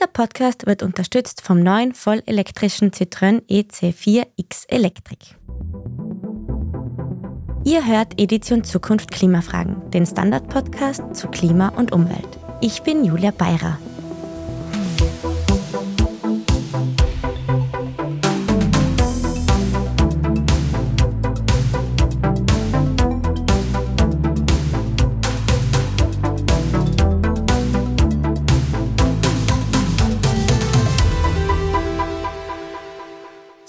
Dieser Podcast wird unterstützt vom neuen vollelektrischen Citroën EC4X Electric. Ihr hört Edition Zukunft Klimafragen, den Standard-Podcast zu Klima und Umwelt. Ich bin Julia Beirer.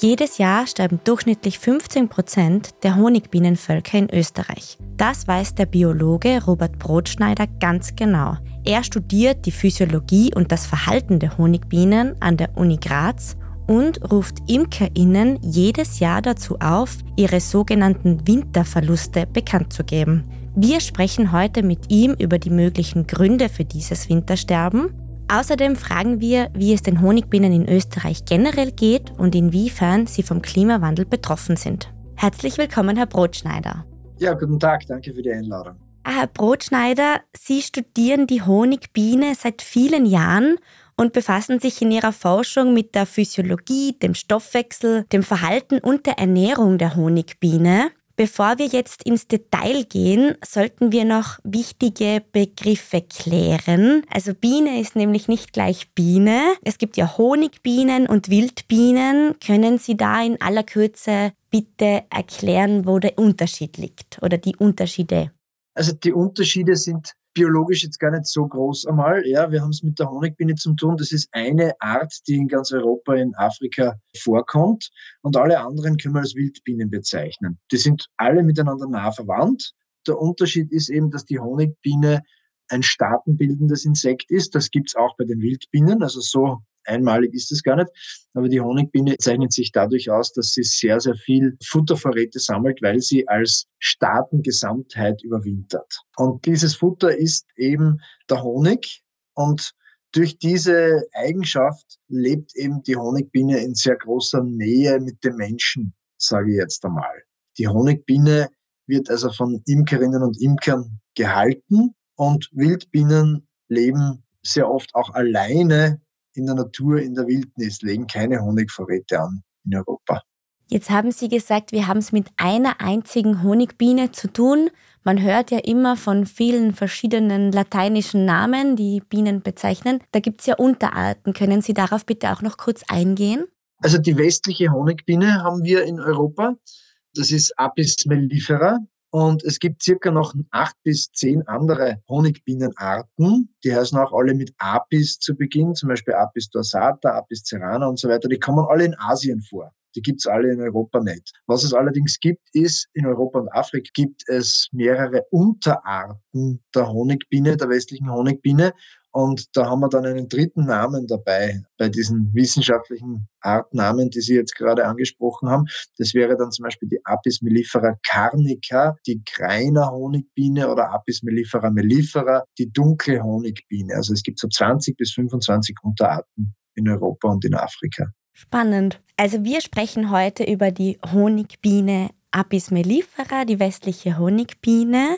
Jedes Jahr sterben durchschnittlich 15 Prozent der Honigbienenvölker in Österreich. Das weiß der Biologe Robert Brotschneider ganz genau. Er studiert die Physiologie und das Verhalten der Honigbienen an der Uni Graz und ruft ImkerInnen jedes Jahr dazu auf, ihre sogenannten Winterverluste bekannt zu geben. Wir sprechen heute mit ihm über die möglichen Gründe für dieses Wintersterben Außerdem fragen wir, wie es den Honigbienen in Österreich generell geht und inwiefern sie vom Klimawandel betroffen sind. Herzlich willkommen, Herr Brotschneider. Ja, guten Tag, danke für die Einladung. Ah, Herr Brotschneider, Sie studieren die Honigbiene seit vielen Jahren und befassen sich in Ihrer Forschung mit der Physiologie, dem Stoffwechsel, dem Verhalten und der Ernährung der Honigbiene. Bevor wir jetzt ins Detail gehen, sollten wir noch wichtige Begriffe klären. Also Biene ist nämlich nicht gleich Biene. Es gibt ja Honigbienen und Wildbienen. Können Sie da in aller Kürze bitte erklären, wo der Unterschied liegt oder die Unterschiede? Also die Unterschiede sind biologisch jetzt gar nicht so groß einmal. Ja, wir haben es mit der Honigbiene zu tun. Das ist eine Art, die in ganz Europa, in Afrika vorkommt. Und alle anderen können wir als Wildbienen bezeichnen. Die sind alle miteinander nah verwandt. Der Unterschied ist eben, dass die Honigbiene ein staatenbildendes Insekt ist. Das gibt's auch bei den Wildbienen. Also so einmalig ist es gar nicht. Aber die Honigbiene zeichnet sich dadurch aus, dass sie sehr, sehr viel Futtervorräte sammelt, weil sie als Staatengesamtheit überwintert. Und dieses Futter ist eben der Honig. Und durch diese Eigenschaft lebt eben die Honigbiene in sehr großer Nähe mit dem Menschen, sage ich jetzt einmal. Die Honigbiene wird also von Imkerinnen und Imkern gehalten und Wildbienen leben sehr oft auch alleine in der Natur, in der Wildnis, legen keine Honigvorräte an in Europa. Jetzt haben Sie gesagt, wir haben es mit einer einzigen Honigbiene zu tun. Man hört ja immer von vielen verschiedenen lateinischen Namen, die Bienen bezeichnen. Da gibt es ja Unterarten. Können Sie darauf bitte auch noch kurz eingehen? Also die westliche Honigbiene haben wir in Europa. Das ist Apis mellifera. Und es gibt circa noch acht bis zehn andere Honigbienenarten. Die heißen auch alle mit Apis zu Beginn, zum Beispiel Apis dorsata, Apis cerana und so weiter. Die kommen alle in Asien vor. Die gibt's alle in Europa nicht. Was es allerdings gibt, ist, in Europa und Afrika gibt es mehrere Unterarten der Honigbiene, der westlichen Honigbiene. Und da haben wir dann einen dritten Namen dabei bei diesen wissenschaftlichen Artnamen, die Sie jetzt gerade angesprochen haben. Das wäre dann zum Beispiel die Apis mellifera carnica, die Greiner Honigbiene oder Apis mellifera mellifera, die dunkle Honigbiene. Also es gibt so 20 bis 25 Unterarten in Europa und in Afrika. Spannend. Also wir sprechen heute über die Honigbiene Apis mellifera, die westliche Honigbiene.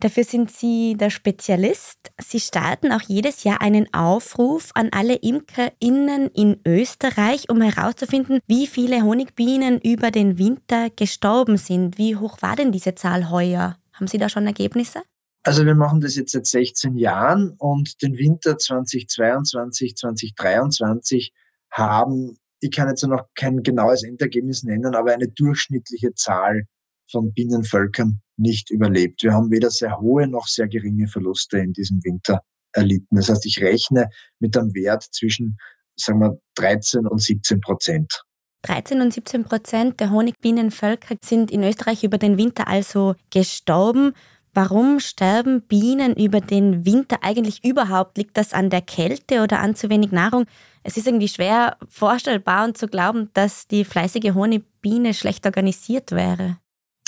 Dafür sind Sie der Spezialist. Sie starten auch jedes Jahr einen Aufruf an alle ImkerInnen in Österreich, um herauszufinden, wie viele Honigbienen über den Winter gestorben sind. Wie hoch war denn diese Zahl heuer? Haben Sie da schon Ergebnisse? Also wir machen das jetzt seit 16 Jahren und den Winter 2022, 2023 haben, ich kann jetzt noch kein genaues Endergebnis nennen, aber eine durchschnittliche Zahl von Bienenvölkern nicht überlebt. Wir haben weder sehr hohe noch sehr geringe Verluste in diesem Winter erlitten. Das heißt, ich rechne mit einem Wert zwischen, sagen wir, 13 und 17 Prozent. 13 und 17 Prozent der Honigbienenvölker sind in Österreich über den Winter also gestorben. Warum sterben Bienen über den Winter eigentlich überhaupt? Liegt das an der Kälte oder an zu wenig Nahrung? Es ist irgendwie schwer vorstellbar und zu glauben, dass die fleißige Honigbiene schlecht organisiert wäre.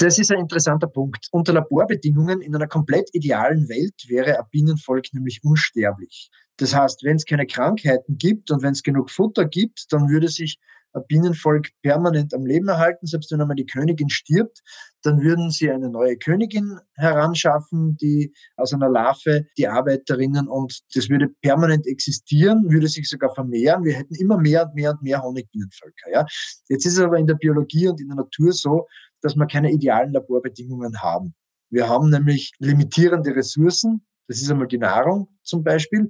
Das ist ein interessanter Punkt. Unter Laborbedingungen in einer komplett idealen Welt wäre ein Bienenvolk nämlich unsterblich. Das heißt, wenn es keine Krankheiten gibt und wenn es genug Futter gibt, dann würde sich Bienenvolk permanent am Leben erhalten. Selbst wenn einmal die Königin stirbt, dann würden sie eine neue Königin heranschaffen, die aus einer Larve, die Arbeiterinnen und das würde permanent existieren, würde sich sogar vermehren. Wir hätten immer mehr und mehr und mehr Honigbienenvölker. Ja. Jetzt ist es aber in der Biologie und in der Natur so, dass wir keine idealen Laborbedingungen haben. Wir haben nämlich limitierende Ressourcen. Das ist einmal die Nahrung zum Beispiel.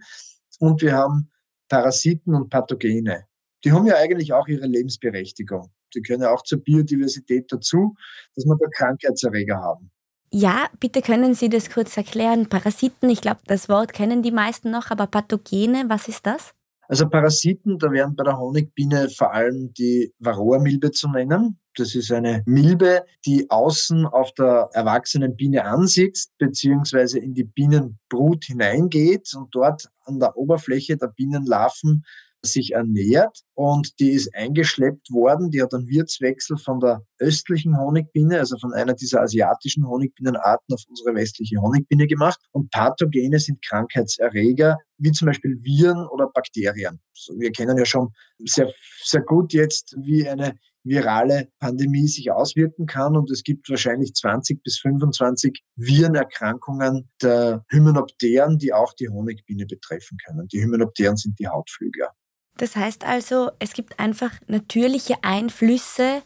Und wir haben Parasiten und Pathogene. Die haben ja eigentlich auch ihre Lebensberechtigung. Die gehören ja auch zur Biodiversität dazu, dass wir da Krankheitserreger haben. Ja, bitte können Sie das kurz erklären. Parasiten, ich glaube, das Wort kennen die meisten noch, aber Pathogene, was ist das? Also Parasiten, da wären bei der Honigbiene vor allem die Varroa-Milbe zu nennen. Das ist eine Milbe, die außen auf der erwachsenen Biene ansitzt, beziehungsweise in die Bienenbrut hineingeht und dort an der Oberfläche der Bienenlarven sich ernährt und die ist eingeschleppt worden. Die hat einen Wirtswechsel von der östlichen Honigbiene, also von einer dieser asiatischen Honigbienenarten auf unsere westliche Honigbiene gemacht. Und Pathogene sind Krankheitserreger, wie zum Beispiel Viren oder Bakterien. Wir kennen ja schon sehr, sehr gut jetzt, wie eine virale Pandemie sich auswirken kann. Und es gibt wahrscheinlich 20 bis 25 Virenerkrankungen der Hymenopteren, die auch die Honigbiene betreffen können. Die Hymenopteren sind die Hautflügler. Das heißt also, es gibt einfach natürliche Einflüsse,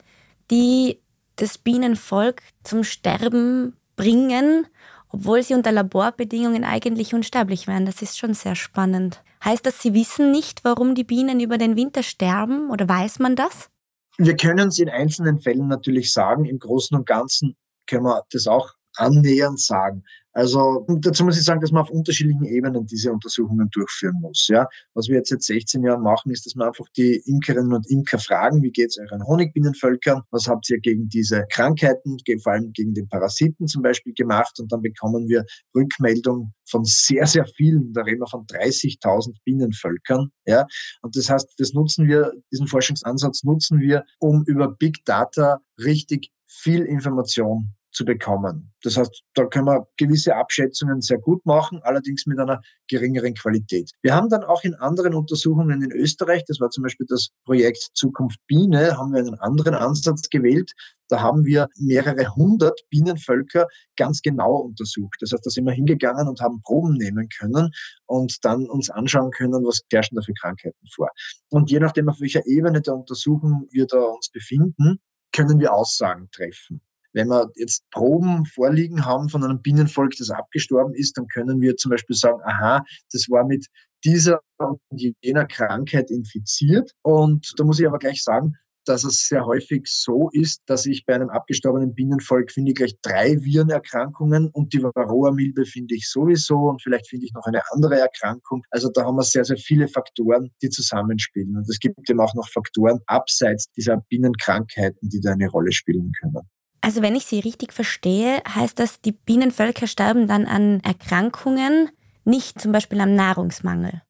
die das Bienenvolk zum Sterben bringen, obwohl sie unter Laborbedingungen eigentlich unsterblich wären. Das ist schon sehr spannend. Heißt das, Sie wissen nicht, warum die Bienen über den Winter sterben oder weiß man das? Wir können es in einzelnen Fällen natürlich sagen. Im Großen und Ganzen können wir das auch annähernd sagen. Also dazu muss ich sagen, dass man auf unterschiedlichen Ebenen diese Untersuchungen durchführen muss. Ja, was wir jetzt seit 16 Jahren machen, ist, dass wir einfach die Imkerinnen und Imker fragen, wie geht es euren Honigbienenvölkern? Was habt ihr gegen diese Krankheiten, vor allem gegen den Parasiten zum Beispiel gemacht? Und dann bekommen wir Rückmeldung von sehr, sehr vielen. Da reden wir von 30.000 Bienenvölkern. Ja, und das heißt, das nutzen wir, diesen Forschungsansatz nutzen wir, um über Big Data richtig viel Information zu bekommen. Das heißt, da können wir gewisse Abschätzungen sehr gut machen, allerdings mit einer geringeren Qualität. Wir haben dann auch in anderen Untersuchungen in Österreich, das war zum Beispiel das Projekt Zukunft Biene, haben wir einen anderen Ansatz gewählt. Da haben wir mehrere hundert Bienenvölker ganz genau untersucht. Das heißt, da sind wir hingegangen und haben Proben nehmen können und dann uns anschauen können, was herrschen da für Krankheiten vor. Und je nachdem, auf welcher Ebene der Untersuchung wir da uns befinden, können wir Aussagen treffen. Wenn wir jetzt Proben vorliegen haben von einem Bienenvolk, das abgestorben ist, dann können wir zum Beispiel sagen, aha, das war mit dieser und jener Krankheit infiziert. Und da muss ich aber gleich sagen, dass es sehr häufig so ist, dass ich bei einem abgestorbenen Bienenvolk finde ich gleich drei Virenerkrankungen und die Varroa-Milbe finde ich sowieso und vielleicht finde ich noch eine andere Erkrankung. Also da haben wir sehr, sehr viele Faktoren, die zusammenspielen. Und es gibt eben auch noch Faktoren abseits dieser Bienenkrankheiten, die da eine Rolle spielen können. Also wenn ich Sie richtig verstehe, heißt das, die Bienenvölker sterben dann an Erkrankungen, nicht zum Beispiel am Nahrungsmangel.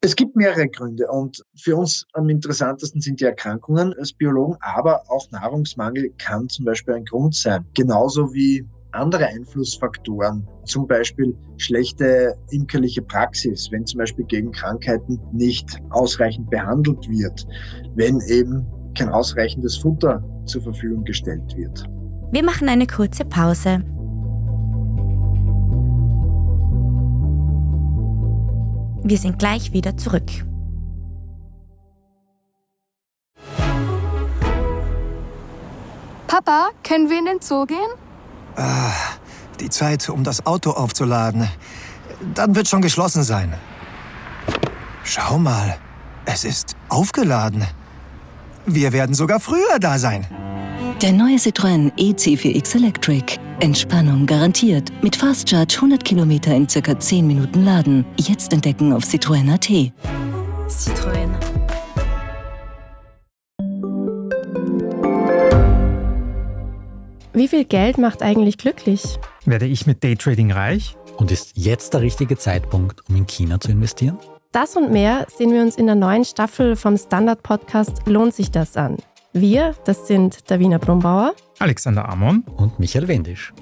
Es gibt mehrere Gründe und für uns am interessantesten sind die Erkrankungen als Biologen, aber auch Nahrungsmangel kann zum Beispiel ein Grund sein. Genauso wie andere Einflussfaktoren, zum Beispiel schlechte imkerliche Praxis, wenn zum Beispiel gegen Krankheiten nicht ausreichend behandelt wird, wenn eben kein ausreichendes Futter zur Verfügung gestellt wird. Wir machen eine kurze Pause. Wir sind gleich wieder zurück. Papa, können wir in den Zoo gehen? Ah, die Zeit, um das Auto aufzuladen. Dann wird schon geschlossen sein. Schau mal, es ist aufgeladen. Wir werden sogar früher da sein. Der neue Citroën EC4X Electric. Entspannung garantiert. Mit Fast Charge 100 Kilometer in circa 10 Minuten laden. Jetzt entdecken auf Citroën.at. Citroën. Wie viel Geld macht eigentlich glücklich? Werde ich mit Daytrading reich? Und ist jetzt der richtige Zeitpunkt, um in China zu investieren? Das und mehr sehen wir uns in der neuen Staffel vom Standard-Podcast Lohnt sich das an? Wir, das sind Davina Brumbauer, Alexander Amon und Michael Wendisch.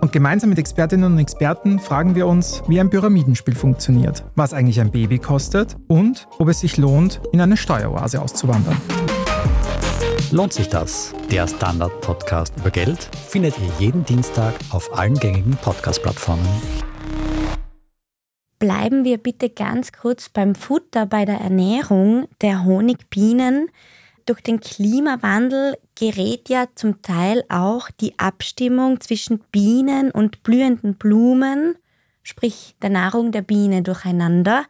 Und gemeinsam mit Expertinnen und Experten fragen wir uns, wie ein Pyramidenspiel funktioniert, was eigentlich ein Baby kostet und ob es sich lohnt, in eine Steueroase auszuwandern. Lohnt sich das? Der Standard-Podcast über Geld findet ihr jeden Dienstag auf allen gängigen Podcast-Plattformen. Bleiben wir bitte ganz kurz beim Futter, bei der Ernährung der Honigbienen. Durch den Klimawandel gerät ja zum Teil auch die Abstimmung zwischen Bienen und blühenden Blumen, sprich der Nahrung der Biene, durcheinander.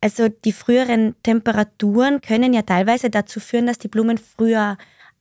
Also die früheren Temperaturen können ja teilweise dazu führen, dass die Blumen früher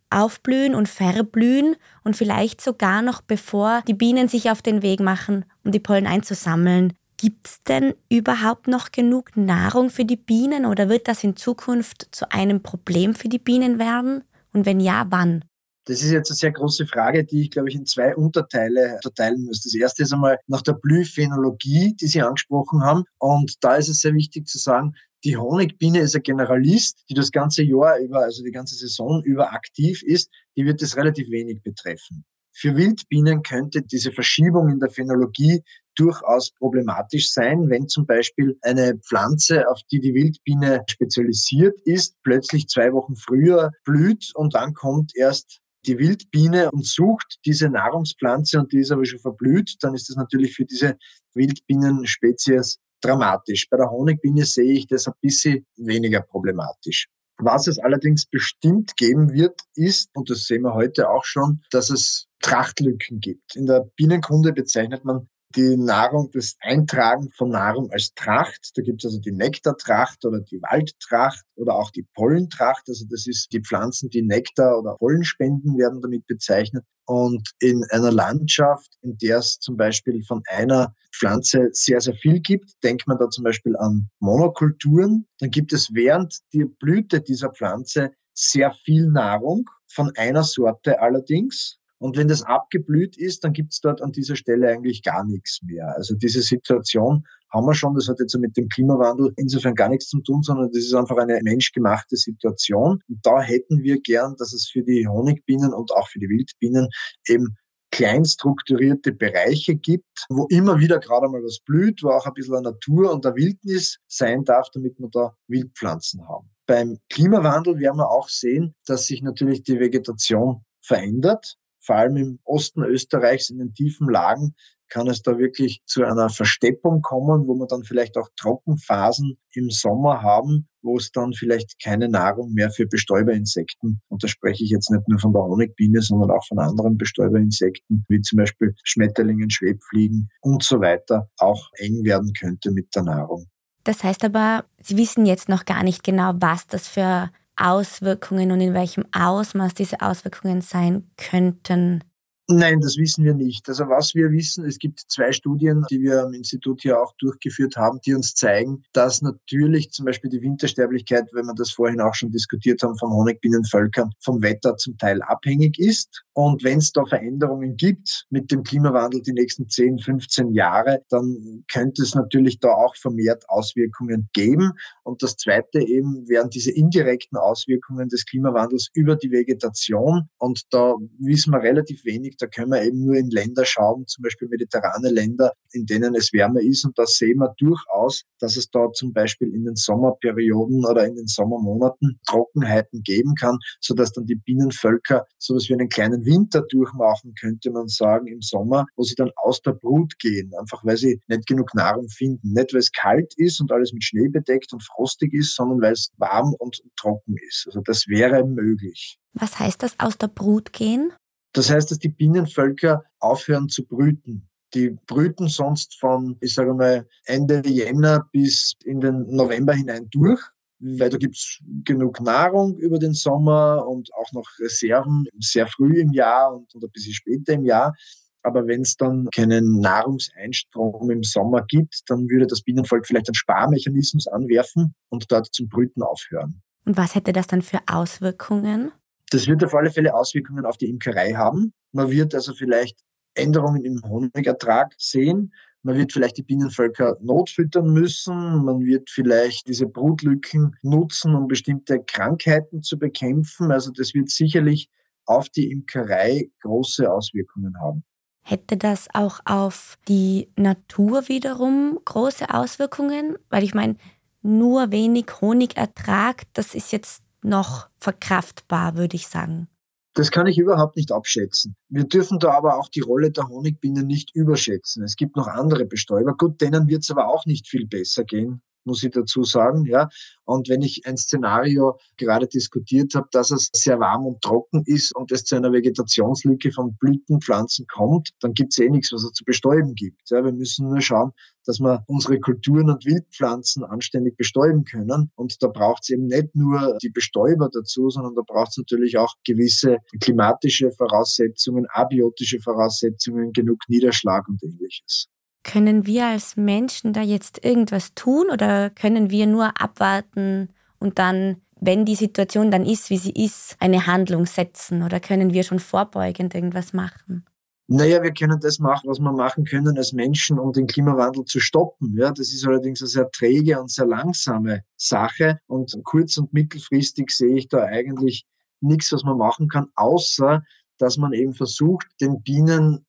aufblühen und verblühen und vielleicht sogar noch bevor die Bienen sich auf den Weg machen, um die Pollen einzusammeln. Gibt es denn überhaupt noch genug Nahrung für die Bienen oder wird das in Zukunft zu einem Problem für die Bienen werden? Und wenn ja, wann? Das ist jetzt eine sehr große Frage, die ich, glaube ich, in zwei Unterteile unterteilen muss. Das erste ist einmal nach der Blühphenologie, die Sie angesprochen haben. Und da ist es sehr wichtig zu sagen, die Honigbiene ist ein Generalist, die das ganze Jahr über, also die ganze Saison über aktiv ist. Die wird es relativ wenig betreffen. Für Wildbienen könnte diese Verschiebung in der Phänologie durchaus problematisch sein, wenn zum Beispiel eine Pflanze, auf die die Wildbiene spezialisiert ist, plötzlich zwei Wochen früher blüht und dann kommt erst die Wildbiene und sucht diese Nahrungspflanze und die ist aber schon verblüht, dann ist das natürlich für diese Wildbienenspezies dramatisch. Bei der Honigbiene sehe ich das ein bisschen weniger problematisch. Was es allerdings bestimmt geben wird, ist, und das sehen wir heute auch schon, dass es Trachtlücken gibt. In der Bienenkunde bezeichnet man die Nahrung, das Eintragen von Nahrung als Tracht. Da gibt es also die Nektartracht oder die Waldtracht oder auch die Pollentracht. Also das ist die Pflanzen, die Nektar oder Pollen spenden, werden damit bezeichnet. Und in einer Landschaft, in der es zum Beispiel von einer Pflanze sehr, sehr viel gibt, denkt man da zum Beispiel an Monokulturen, dann gibt es während der Blüte dieser Pflanze sehr viel Nahrung von einer Sorte allerdings. Und wenn das abgeblüht ist, dann gibt es dort an dieser Stelle eigentlich gar nichts mehr. Also diese Situation haben wir schon. Das hat jetzt mit dem Klimawandel insofern gar nichts zu tun, sondern das ist einfach eine menschgemachte Situation. Und da hätten wir gern, dass es für die Honigbienen und auch für die Wildbienen eben klein strukturierte Bereiche gibt, wo immer wieder gerade mal was blüht, wo auch ein bisschen Natur und der Wildnis sein darf, damit wir da Wildpflanzen haben. Beim Klimawandel werden wir auch sehen, dass sich natürlich die Vegetation verändert vor allem im Osten Österreichs in den tiefen Lagen kann es da wirklich zu einer Versteppung kommen, wo wir dann vielleicht auch Trockenphasen im Sommer haben, wo es dann vielleicht keine Nahrung mehr für Bestäuberinsekten, und da spreche ich jetzt nicht nur von der Honigbiene, sondern auch von anderen Bestäuberinsekten, wie zum Beispiel Schmetterlingen, Schwebfliegen und so weiter, auch eng werden könnte mit der Nahrung. Das heißt aber, Sie wissen jetzt noch gar nicht genau, was das für Auswirkungen und in welchem Ausmaß diese Auswirkungen sein könnten? Nein, das wissen wir nicht. Also was wir wissen, es gibt zwei Studien, die wir am Institut hier auch durchgeführt haben, die uns zeigen, dass natürlich zum Beispiel die Wintersterblichkeit, wenn wir das vorhin auch schon diskutiert haben, von Honigbienenvölkern vom Wetter zum Teil abhängig ist. Und wenn es da Veränderungen gibt mit dem Klimawandel die nächsten 10, 15 Jahre, dann könnte es natürlich da auch vermehrt Auswirkungen geben. Und das Zweite eben wären diese indirekten Auswirkungen des Klimawandels über die Vegetation. Und da wissen wir relativ wenig. Da können wir eben nur in Länder schauen, zum Beispiel mediterrane Länder, in denen es wärmer ist. Und da sehen wir durchaus, dass es da zum Beispiel in den Sommerperioden oder in den Sommermonaten Trockenheiten geben kann, sodass dann die Bienenvölker sowas wie einen kleinen Winter durchmachen, könnte man sagen, im Sommer, wo sie dann aus der Brut gehen, einfach weil sie nicht genug Nahrung finden. Nicht, weil es kalt ist und alles mit Schnee bedeckt und frostig ist, sondern weil es warm und trocken ist. Also das wäre möglich. Was heißt das, aus der Brut gehen? Das heißt, dass die Bienenvölker aufhören zu brüten. Die brüten sonst von, ich sage mal, Ende Jänner bis in den November hinein durch weil da gibt's genug Nahrung über den Sommer und auch noch Reserven sehr früh im Jahr und, und ein bisschen später im Jahr. Aber wenn es dann keinen Nahrungseinstrom im Sommer gibt, dann würde das Bienenvolk vielleicht einen Sparmechanismus anwerfen und dort zum Brüten aufhören. Und was hätte das dann für Auswirkungen? Das wird auf alle Fälle Auswirkungen auf die Imkerei haben. Man wird also vielleicht Änderungen im Honigertrag sehen. Man wird vielleicht die Bienenvölker notfüttern müssen. Man wird vielleicht diese Brutlücken nutzen, um bestimmte Krankheiten zu bekämpfen. Also das wird sicherlich auf die Imkerei große Auswirkungen haben. Hätte das auch auf die Natur wiederum große Auswirkungen? Weil ich meine, nur wenig Honigertrag, das ist jetzt noch verkraftbar, würde ich sagen? Das kann ich überhaupt nicht abschätzen. Wir dürfen da aber auch die Rolle der Honigbiene nicht überschätzen. Es gibt noch andere Bestäuber. Gut, denen wird es aber auch nicht viel besser gehen muss ich dazu sagen. Ja. Und wenn ich ein Szenario gerade diskutiert habe, dass es sehr warm und trocken ist und es zu einer Vegetationslücke von Blütenpflanzen kommt, dann gibt es eh nichts, was es zu bestäuben gibt. Ja. Wir müssen nur schauen, dass wir unsere Kulturen und Wildpflanzen anständig bestäuben können. Und da braucht es eben nicht nur die Bestäuber dazu, sondern da braucht es natürlich auch gewisse klimatische Voraussetzungen, abiotische Voraussetzungen, genug Niederschlag und ähnliches. Können wir als Menschen da jetzt irgendwas tun oder können wir nur abwarten und dann, wenn die Situation dann ist, wie sie ist, eine Handlung setzen oder können wir schon vorbeugend irgendwas machen? Naja, wir können das machen, was wir machen können als Menschen, um den Klimawandel zu stoppen. Ja, das ist allerdings eine sehr träge und sehr langsame Sache. Und kurz- und mittelfristig sehe ich da eigentlich nichts, was man machen kann, außer dass man eben versucht, den Bienen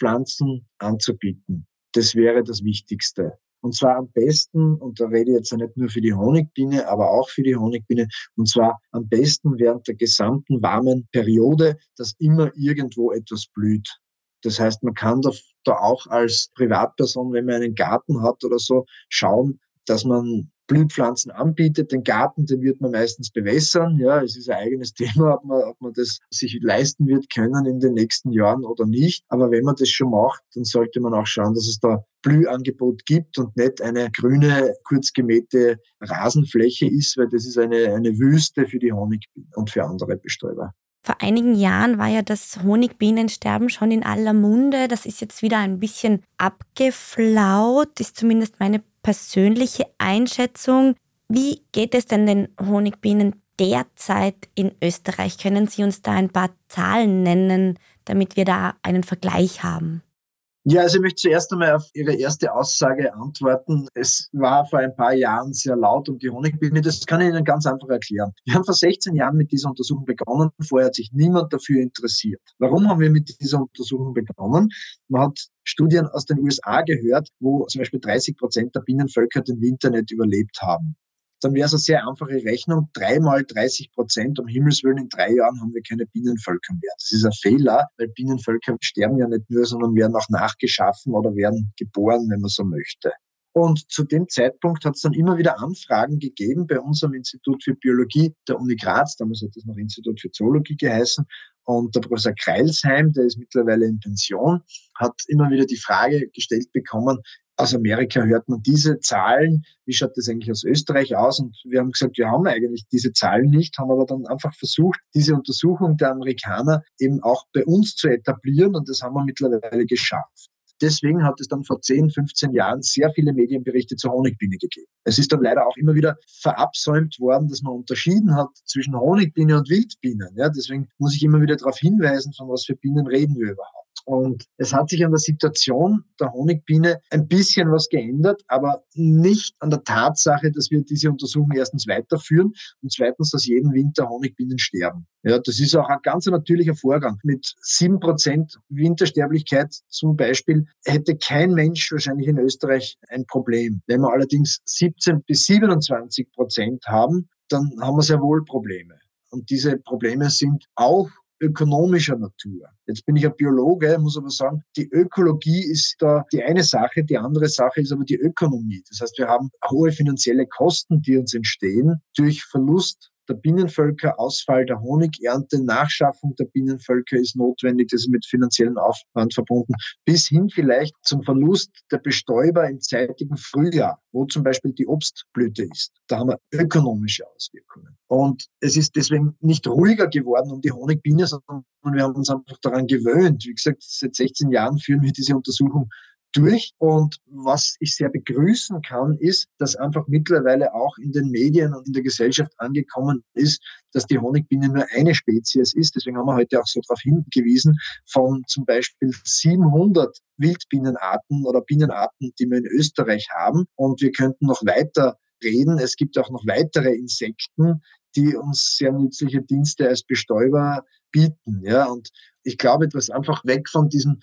Nahrungspflanzen anzubieten. Das wäre das Wichtigste. Und zwar am besten, und da rede ich jetzt nicht nur für die Honigbiene, aber auch für die Honigbiene, und zwar am besten während der gesamten warmen Periode, dass immer irgendwo etwas blüht. Das heißt, man kann da, da auch als Privatperson, wenn man einen Garten hat oder so, schauen, dass man Blühpflanzen anbietet. Den Garten, den wird man meistens bewässern. Ja, es ist ein eigenes Thema, ob man, ob man das sich leisten wird können in den nächsten Jahren oder nicht. Aber wenn man das schon macht, dann sollte man auch schauen, dass es da Blühangebot gibt und nicht eine grüne, kurz gemähte Rasenfläche ist, weil das ist eine, eine Wüste für die Honigbienen und für andere Bestäuber. Vor einigen Jahren war ja das Honigbienensterben schon in aller Munde. Das ist jetzt wieder ein bisschen abgeflaut, ist zumindest meine persönliche Einschätzung. Wie geht es denn den Honigbienen derzeit in Österreich? Können Sie uns da ein paar Zahlen nennen, damit wir da einen Vergleich haben? Ja, also ich möchte zuerst einmal auf Ihre erste Aussage antworten. Es war vor ein paar Jahren sehr laut um die Honigbiene. Das kann ich Ihnen ganz einfach erklären. Wir haben vor 16 Jahren mit dieser Untersuchung begonnen. Vorher hat sich niemand dafür interessiert. Warum haben wir mit dieser Untersuchung begonnen? Man hat Studien aus den USA gehört, wo zum Beispiel 30 Prozent der Bienenvölker den Winter nicht überlebt haben dann wäre es eine sehr einfache Rechnung. Dreimal 30 Prozent, um Himmels Willen, in drei Jahren haben wir keine Bienenvölker mehr. Das ist ein Fehler, weil Bienenvölker sterben ja nicht nur, sondern werden auch nachgeschaffen oder werden geboren, wenn man so möchte. Und zu dem Zeitpunkt hat es dann immer wieder Anfragen gegeben bei unserem Institut für Biologie der Uni Graz, damals hat das noch Institut für Zoologie geheißen, und der Professor Kreilsheim, der ist mittlerweile in Pension, hat immer wieder die Frage gestellt bekommen, aus Amerika hört man diese Zahlen. Wie schaut das eigentlich aus Österreich aus? Und wir haben gesagt, wir haben eigentlich diese Zahlen nicht, haben aber dann einfach versucht, diese Untersuchung der Amerikaner eben auch bei uns zu etablieren. Und das haben wir mittlerweile geschafft. Deswegen hat es dann vor 10, 15 Jahren sehr viele Medienberichte zur Honigbiene gegeben. Es ist dann leider auch immer wieder verabsäumt worden, dass man unterschieden hat zwischen Honigbiene und Wildbienen. Ja, deswegen muss ich immer wieder darauf hinweisen, von was für Bienen reden wir überhaupt. Und es hat sich an der Situation der Honigbiene ein bisschen was geändert, aber nicht an der Tatsache, dass wir diese Untersuchung erstens weiterführen und zweitens, dass jeden Winter Honigbienen sterben. Ja, das ist auch ein ganz natürlicher Vorgang. Mit sieben Prozent Wintersterblichkeit zum Beispiel hätte kein Mensch wahrscheinlich in Österreich ein Problem. Wenn wir allerdings 17 bis 27 Prozent haben, dann haben wir sehr wohl Probleme. Und diese Probleme sind auch ökonomischer Natur. Jetzt bin ich ein Biologe, muss aber sagen, die Ökologie ist da die eine Sache, die andere Sache ist aber die Ökonomie. Das heißt, wir haben hohe finanzielle Kosten, die uns entstehen durch Verlust der Bienenvölker, Ausfall der Honigernte, Nachschaffung der Bienenvölker ist notwendig, das ist mit finanziellen Aufwand verbunden, bis hin vielleicht zum Verlust der Bestäuber im zeitigen Frühjahr, wo zum Beispiel die Obstblüte ist. Da haben wir ökonomische Auswirkungen. Und es ist deswegen nicht ruhiger geworden um die Honigbiene, sondern wir haben uns einfach daran gewöhnt. Wie gesagt, seit 16 Jahren führen wir diese Untersuchung durch. Und was ich sehr begrüßen kann, ist, dass einfach mittlerweile auch in den Medien und in der Gesellschaft angekommen ist, dass die Honigbiene nur eine Spezies ist. Deswegen haben wir heute auch so darauf hingewiesen, von zum Beispiel 700 Wildbienenarten oder Bienenarten, die wir in Österreich haben. Und wir könnten noch weiter reden. Es gibt auch noch weitere Insekten, die uns sehr nützliche Dienste als Bestäuber bieten. Ja, und ich glaube, dass einfach weg von diesem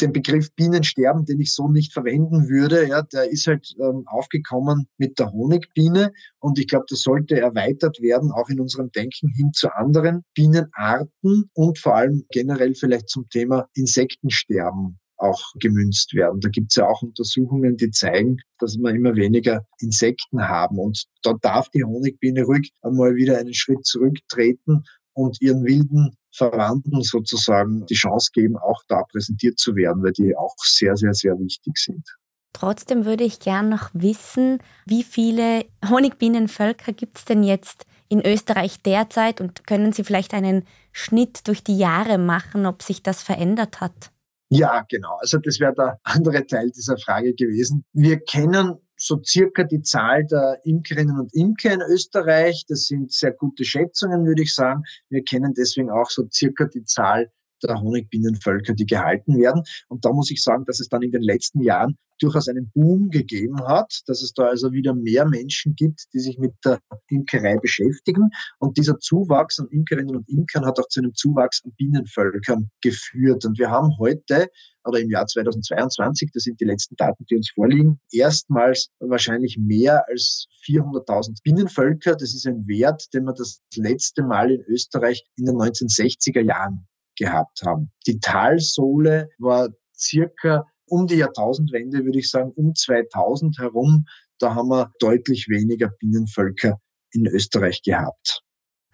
den Begriff Bienensterben, den ich so nicht verwenden würde, ja, der ist halt ähm, aufgekommen mit der Honigbiene und ich glaube, das sollte erweitert werden, auch in unserem Denken hin zu anderen Bienenarten und vor allem generell vielleicht zum Thema Insektensterben auch gemünzt werden. Da gibt es ja auch Untersuchungen, die zeigen, dass wir immer weniger Insekten haben. Und da darf die Honigbiene ruhig einmal wieder einen Schritt zurücktreten und ihren wilden Verwandten sozusagen die Chance geben, auch da präsentiert zu werden, weil die auch sehr, sehr, sehr wichtig sind. Trotzdem würde ich gern noch wissen, wie viele Honigbienenvölker gibt es denn jetzt in Österreich derzeit und können Sie vielleicht einen Schnitt durch die Jahre machen, ob sich das verändert hat? Ja, genau. Also das wäre der andere Teil dieser Frage gewesen. Wir kennen so circa die Zahl der Imkerinnen und Imker in Österreich. Das sind sehr gute Schätzungen, würde ich sagen. Wir kennen deswegen auch so circa die Zahl der Honigbienenvölker, die gehalten werden. Und da muss ich sagen, dass es dann in den letzten Jahren durchaus einen Boom gegeben hat, dass es da also wieder mehr Menschen gibt, die sich mit der Imkerei beschäftigen. Und dieser Zuwachs an Imkerinnen und Imkern hat auch zu einem Zuwachs an Bienenvölkern geführt. Und wir haben heute oder im Jahr 2022, das sind die letzten Daten, die uns vorliegen, erstmals wahrscheinlich mehr als 400.000 Bienenvölker. Das ist ein Wert, den man das letzte Mal in Österreich in den 1960er Jahren gehabt haben. Die Talsohle war circa um die Jahrtausendwende, würde ich sagen, um 2000 herum. Da haben wir deutlich weniger Bienenvölker in Österreich gehabt.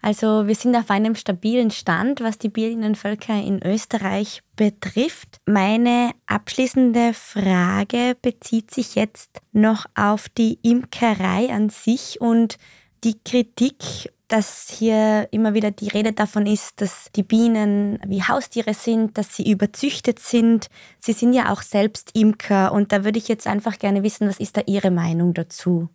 Also wir sind auf einem stabilen Stand, was die Bienenvölker in Österreich betrifft. Meine abschließende Frage bezieht sich jetzt noch auf die Imkerei an sich und die Kritik dass hier immer wieder die Rede davon ist, dass die Bienen wie Haustiere sind, dass sie überzüchtet sind. Sie sind ja auch selbst Imker und da würde ich jetzt einfach gerne wissen, was ist da Ihre Meinung dazu?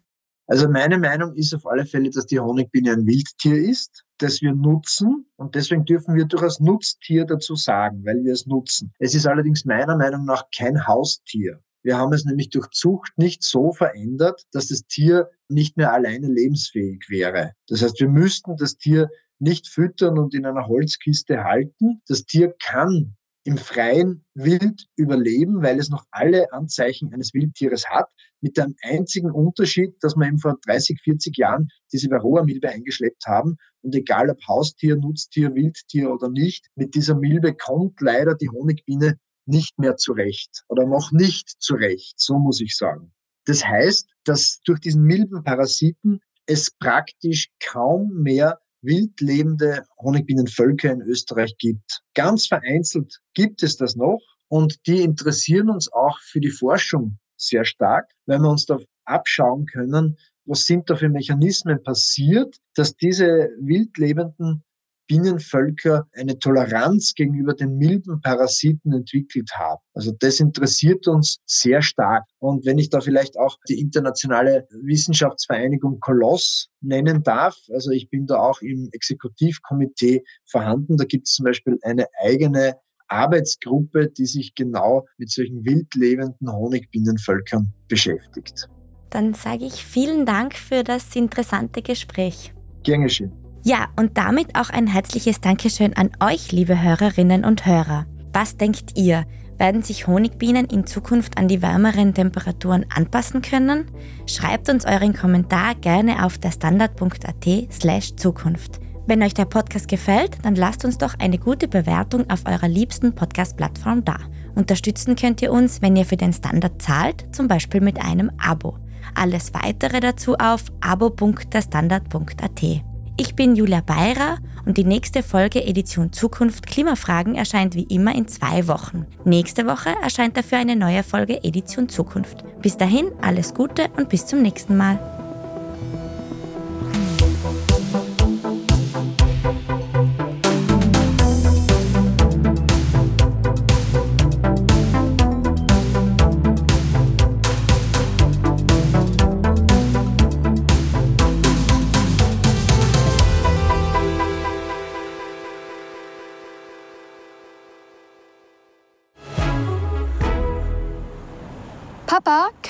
Also meine Meinung ist auf alle Fälle, dass die Honigbiene ein Wildtier ist, das wir nutzen und deswegen dürfen wir durchaus Nutztier dazu sagen, weil wir es nutzen. Es ist allerdings meiner Meinung nach kein Haustier. Wir haben es nämlich durch Zucht nicht so verändert, dass das Tier nicht mehr alleine lebensfähig wäre. Das heißt, wir müssten das Tier nicht füttern und in einer Holzkiste halten. Das Tier kann im freien Wild überleben, weil es noch alle Anzeichen eines Wildtieres hat, mit dem einzigen Unterschied, dass wir eben vor 30, 40 Jahren diese Varroa-Milbe eingeschleppt haben. Und egal ob Haustier, Nutztier, Wildtier oder nicht, mit dieser Milbe kommt leider die Honigbiene nicht mehr zurecht oder noch nicht zurecht, so muss ich sagen. Das heißt, dass durch diesen milden Parasiten es praktisch kaum mehr wild lebende Honigbienenvölker in Österreich gibt. Ganz vereinzelt gibt es das noch und die interessieren uns auch für die Forschung sehr stark, weil wir uns da abschauen können, was sind da für Mechanismen passiert, dass diese wild lebenden Bienenvölker eine Toleranz gegenüber den milden Parasiten entwickelt haben. Also das interessiert uns sehr stark. Und wenn ich da vielleicht auch die internationale Wissenschaftsvereinigung Koloss nennen darf, also ich bin da auch im Exekutivkomitee vorhanden, da gibt es zum Beispiel eine eigene Arbeitsgruppe, die sich genau mit solchen wildlebenden Honigbienenvölkern beschäftigt. Dann sage ich vielen Dank für das interessante Gespräch. Gern geschehen. Ja, und damit auch ein herzliches Dankeschön an euch, liebe Hörerinnen und Hörer. Was denkt ihr? Werden sich Honigbienen in Zukunft an die wärmeren Temperaturen anpassen können? Schreibt uns euren Kommentar gerne auf der standard.at slash Zukunft. Wenn euch der Podcast gefällt, dann lasst uns doch eine gute Bewertung auf eurer liebsten Podcast-Plattform da. Unterstützen könnt ihr uns, wenn ihr für den Standard zahlt, zum Beispiel mit einem Abo. Alles weitere dazu auf abo.derstandard.at. Ich bin Julia Beirer und die nächste Folge Edition Zukunft Klimafragen erscheint wie immer in zwei Wochen. Nächste Woche erscheint dafür eine neue Folge Edition Zukunft. Bis dahin alles Gute und bis zum nächsten Mal.